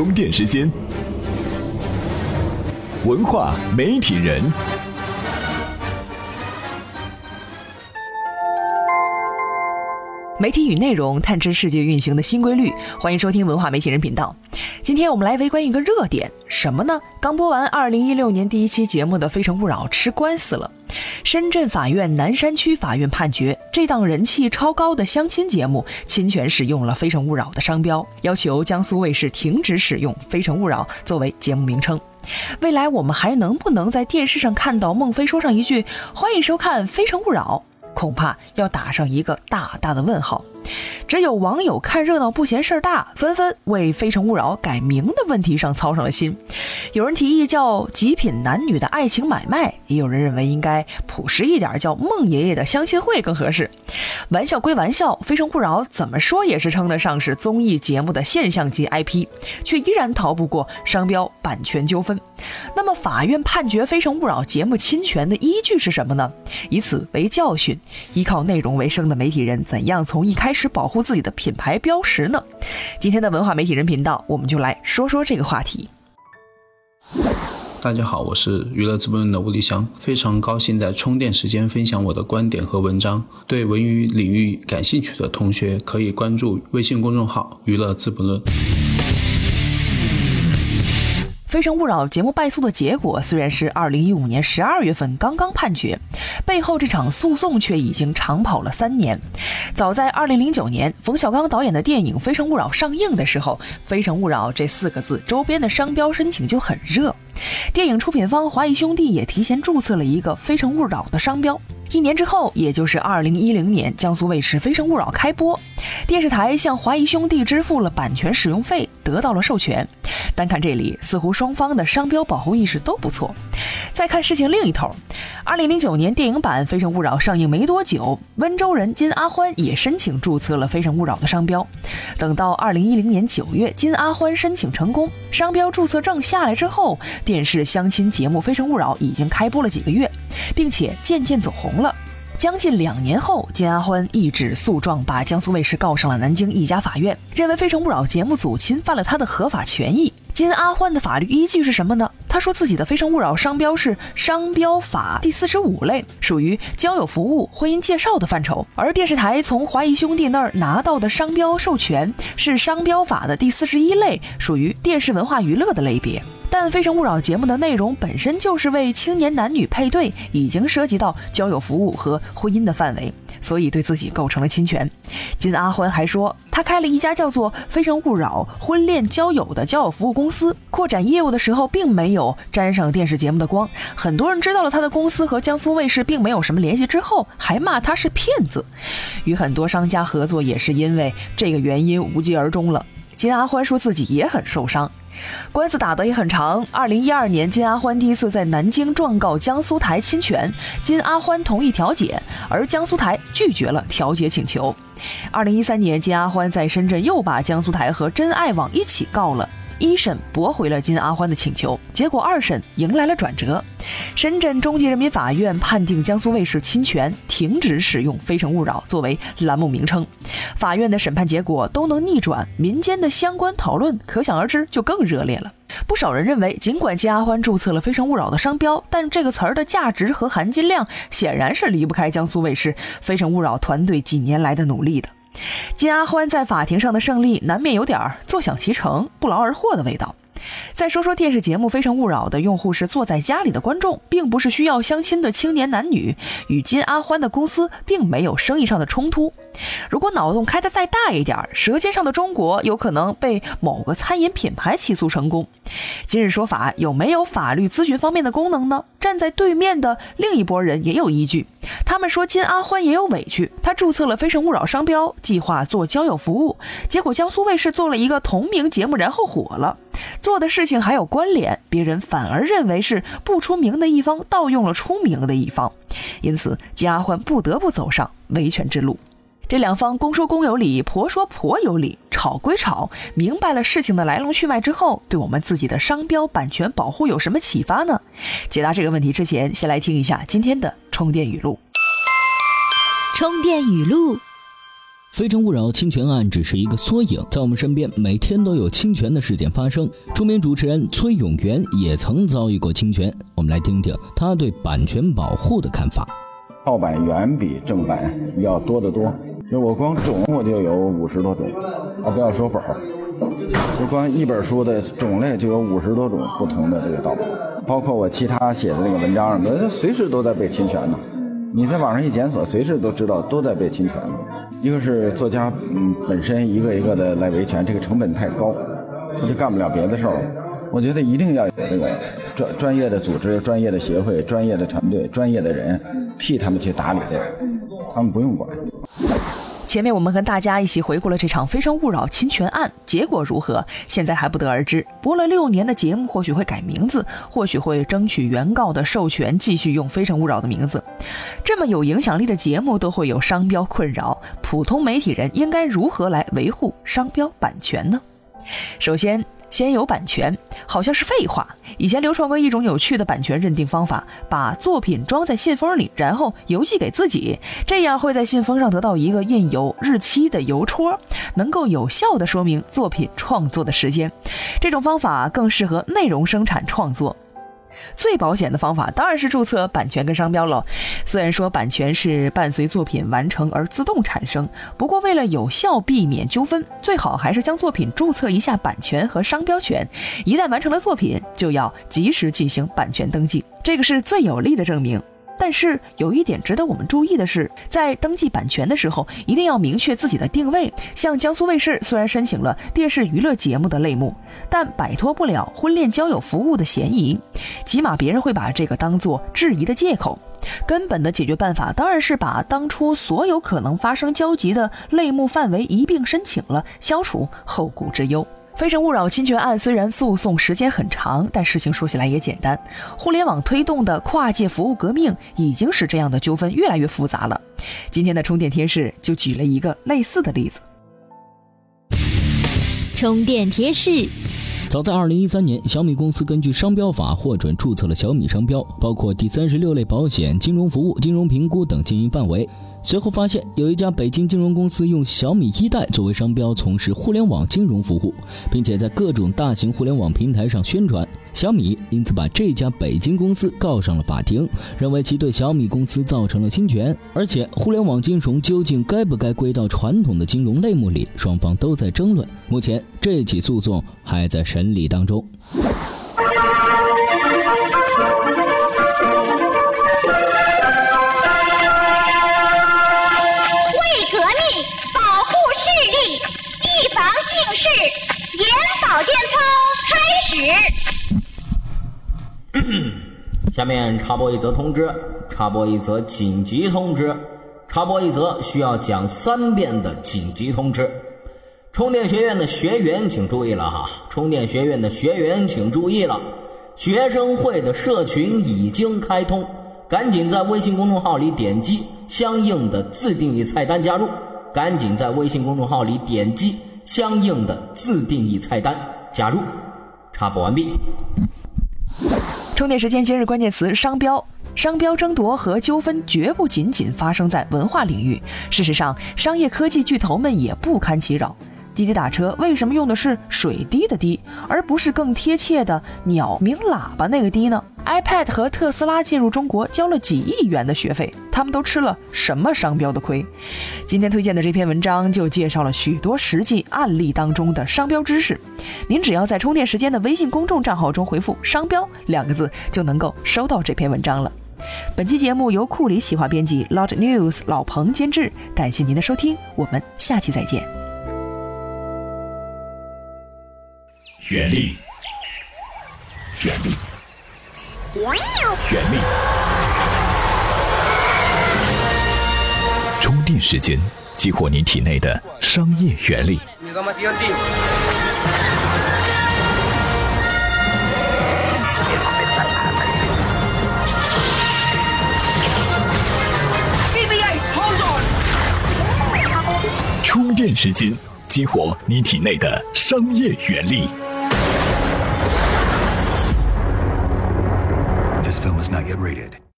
充电时间，文化媒体人。媒体与内容探知世界运行的新规律，欢迎收听文化媒体人频道。今天我们来围观一个热点，什么呢？刚播完二零一六年第一期节目的《非诚勿扰》吃官司了。深圳法院南山区法院判决，这档人气超高的相亲节目侵权使用了《非诚勿扰》的商标，要求江苏卫视停止使用《非诚勿扰》作为节目名称。未来我们还能不能在电视上看到孟非说上一句“欢迎收看《非诚勿扰》”？恐怕要打上一个大大的问号。只有网友看热闹不嫌事儿大，纷纷为《非诚勿扰》改名的问题上操上了心。有人提议叫“极品男女的爱情买卖”，也有人认为应该朴实一点，叫“孟爷爷的相亲会”更合适。玩笑归玩笑，《非诚勿扰》怎么说也是称得上是综艺节目的现象级 IP，却依然逃不过商标版权纠纷。那么，法院判决《非诚勿扰》节目侵权的依据是什么呢？以此为教训，依靠内容为生的媒体人怎样从一开开始保护自己的品牌标识呢？今天的文化媒体人频道，我们就来说说这个话题。大家好，我是娱乐资本论的吴立香，非常高兴在充电时间分享我的观点和文章。对文娱领域感兴趣的同学，可以关注微信公众号“娱乐资本论”。《非诚勿扰》节目败诉的结果虽然是二零一五年十二月份刚刚判决，背后这场诉讼却已经长跑了三年。早在二零零九年，冯小刚导演的电影《非诚勿扰》上映的时候，“非诚勿扰”这四个字周边的商标申请就很热。电影出品方华谊兄弟也提前注册了一个“非诚勿扰”的商标。一年之后，也就是二零一零年，江苏卫视《非诚勿扰》开播，电视台向华谊兄弟支付了版权使用费，得到了授权。单看这里，似乎双方的商标保护意识都不错。再看事情另一头，二零零九年电影版《非诚勿扰》上映没多久，温州人金阿欢也申请注册了《非诚勿扰》的商标。等到二零一零年九月，金阿欢申请成功，商标注册证下来之后，电视相亲节目《非诚勿扰》已经开播了几个月，并且渐渐走红了。将近两年后，金阿欢一纸诉状把江苏卫视告上了南京一家法院，认为《非诚勿扰》节目组侵犯了他的合法权益。金阿欢的法律依据是什么呢？他说自己的《非诚勿扰》商标是商标法第四十五类，属于交友服务、婚姻介绍的范畴，而电视台从华谊兄弟那儿拿到的商标授权是商标法的第四十一类，属于电视文化娱乐的类别。但《非诚勿扰》节目的内容本身就是为青年男女配对，已经涉及到交友服务和婚姻的范围，所以对自己构成了侵权。金阿欢还说，他开了一家叫做“非诚勿扰婚恋交友”的交友服务公司，扩展业务的时候并没有沾上电视节目的光。很多人知道了他的公司和江苏卫视并没有什么联系之后，还骂他是骗子。与很多商家合作也是因为这个原因无疾而终了。金阿欢说自己也很受伤。官司打得也很长。二零一二年，金阿欢第一次在南京状告江苏台侵权，金阿欢同意调解，而江苏台拒绝了调解请求。二零一三年，金阿欢在深圳又把江苏台和真爱网一起告了。一审驳回了金阿欢的请求，结果二审迎来了转折。深圳中级人民法院判定江苏卫视侵权，停止使用《非诚勿扰》作为栏目名称。法院的审判结果都能逆转，民间的相关讨论可想而知就更热烈了。不少人认为，尽管金阿欢注册了《非诚勿扰》的商标，但这个词儿的价值和含金量显然是离不开江苏卫视《非诚勿扰》团队几年来的努力的。金阿欢在法庭上的胜利，难免有点坐享其成、不劳而获的味道。再说说电视节目《非诚勿扰》的用户是坐在家里的观众，并不是需要相亲的青年男女，与金阿欢的公司并没有生意上的冲突。如果脑洞开得再大一点，《舌尖上的中国》有可能被某个餐饮品牌起诉成功。今日说法有没有法律咨询方面的功能呢？站在对面的另一拨人也有依据，他们说金阿欢也有委屈，他注册了《非诚勿扰》商标，计划做交友服务，结果江苏卫视做了一个同名节目，然后火了。做的事情还有关联，别人反而认为是不出名的一方盗用了出名的一方，因此金阿欢不得不走上维权之路。这两方公说公有理，婆说婆有理，吵归吵，明白了事情的来龙去脉之后，对我们自己的商标版权保护有什么启发呢？解答这个问题之前，先来听一下今天的充电语录。充电语录。非诚勿扰侵权案只是一个缩影，在我们身边每天都有侵权的事件发生。著名主持人崔永元也曾遭遇过侵权，我们来听听他对版权保护的看法。盗版远比正版要多得多，就我光种我就有五十多种，啊不要说本儿，就光一本书的种类就有五十多种不同的这个盗版，包括我其他写的那个文章，那随时都在被侵权呢。你在网上一检索，随时都知道都在被侵权。一个是作家嗯本身一个一个的来维权，这个成本太高，他就干不了别的事儿。我觉得一定要有这个专专业的组织、专业的协会、专业的团队、专业的人替他们去打理这个，他们不用管。前面我们跟大家一起回顾了这场《非诚勿扰》侵权案，结果如何？现在还不得而知。播了六年的节目，或许会改名字，或许会争取原告的授权，继续用《非诚勿扰》的名字。这么有影响力的节目，都会有商标困扰，普通媒体人应该如何来维护商标版权呢？首先。先有版权，好像是废话。以前流传过一种有趣的版权认定方法：把作品装在信封里，然后邮寄给自己，这样会在信封上得到一个印有日期的邮戳，能够有效的说明作品创作的时间。这种方法更适合内容生产创作。最保险的方法当然是注册版权跟商标喽。虽然说版权是伴随作品完成而自动产生，不过为了有效避免纠纷，最好还是将作品注册一下版权和商标权。一旦完成了作品，就要及时进行版权登记，这个是最有力的证明。但是有一点值得我们注意的是，在登记版权的时候，一定要明确自己的定位。像江苏卫视虽然申请了电视娱乐节目的类目，但摆脱不了婚恋交友服务的嫌疑，起码别人会把这个当做质疑的借口。根本的解决办法当然是把当初所有可能发生交集的类目范围一并申请了，消除后顾之忧。非诚勿扰侵权案虽然诉讼时间很长，但事情说起来也简单。互联网推动的跨界服务革命，已经使这样的纠纷越来越复杂了。今天的充电贴士就举了一个类似的例子。充电贴士。早在二零一三年，小米公司根据商标法获准注册了小米商标，包括第三十六类保险、金融服务、金融评估等经营范围。随后发现，有一家北京金融公司用小米一代作为商标，从事互联网金融服务，并且在各种大型互联网平台上宣传。小米因此把这家北京公司告上了法庭，认为其对小米公司造成了侵权。而且，互联网金融究竟该不该归到传统的金融类目里，双方都在争论。目前，这起诉讼还在审理当中。下面插播一则通知，插播一则紧急通知，插播一则需要讲三遍的紧急通知。充电学院的学员请注意了哈！充电学院的学员请注意了，学生会的社群已经开通，赶紧在微信公众号里点击相应的自定义菜单加入。赶紧在微信公众号里点击相应的自定义菜单加入。插播完毕。充电时间今日关键词：商标。商标争夺和纠纷绝不仅仅发生在文化领域，事实上，商业科技巨头们也不堪其扰。滴滴打车为什么用的是水滴的滴，而不是更贴切的鸟鸣喇叭那个滴呢？iPad 和特斯拉进入中国交了几亿元的学费，他们都吃了什么商标的亏？今天推荐的这篇文章就介绍了许多实际案例当中的商标知识。您只要在充电时间的微信公众账号中回复“商标”两个字，就能够收到这篇文章了。本期节目由库里企划编辑，Loud News 老彭监制。感谢您的收听，我们下期再见。原力，原力，原力。充电时间，激活您体内的商业原力。充电时间，激活你体内的商业原力。get rated.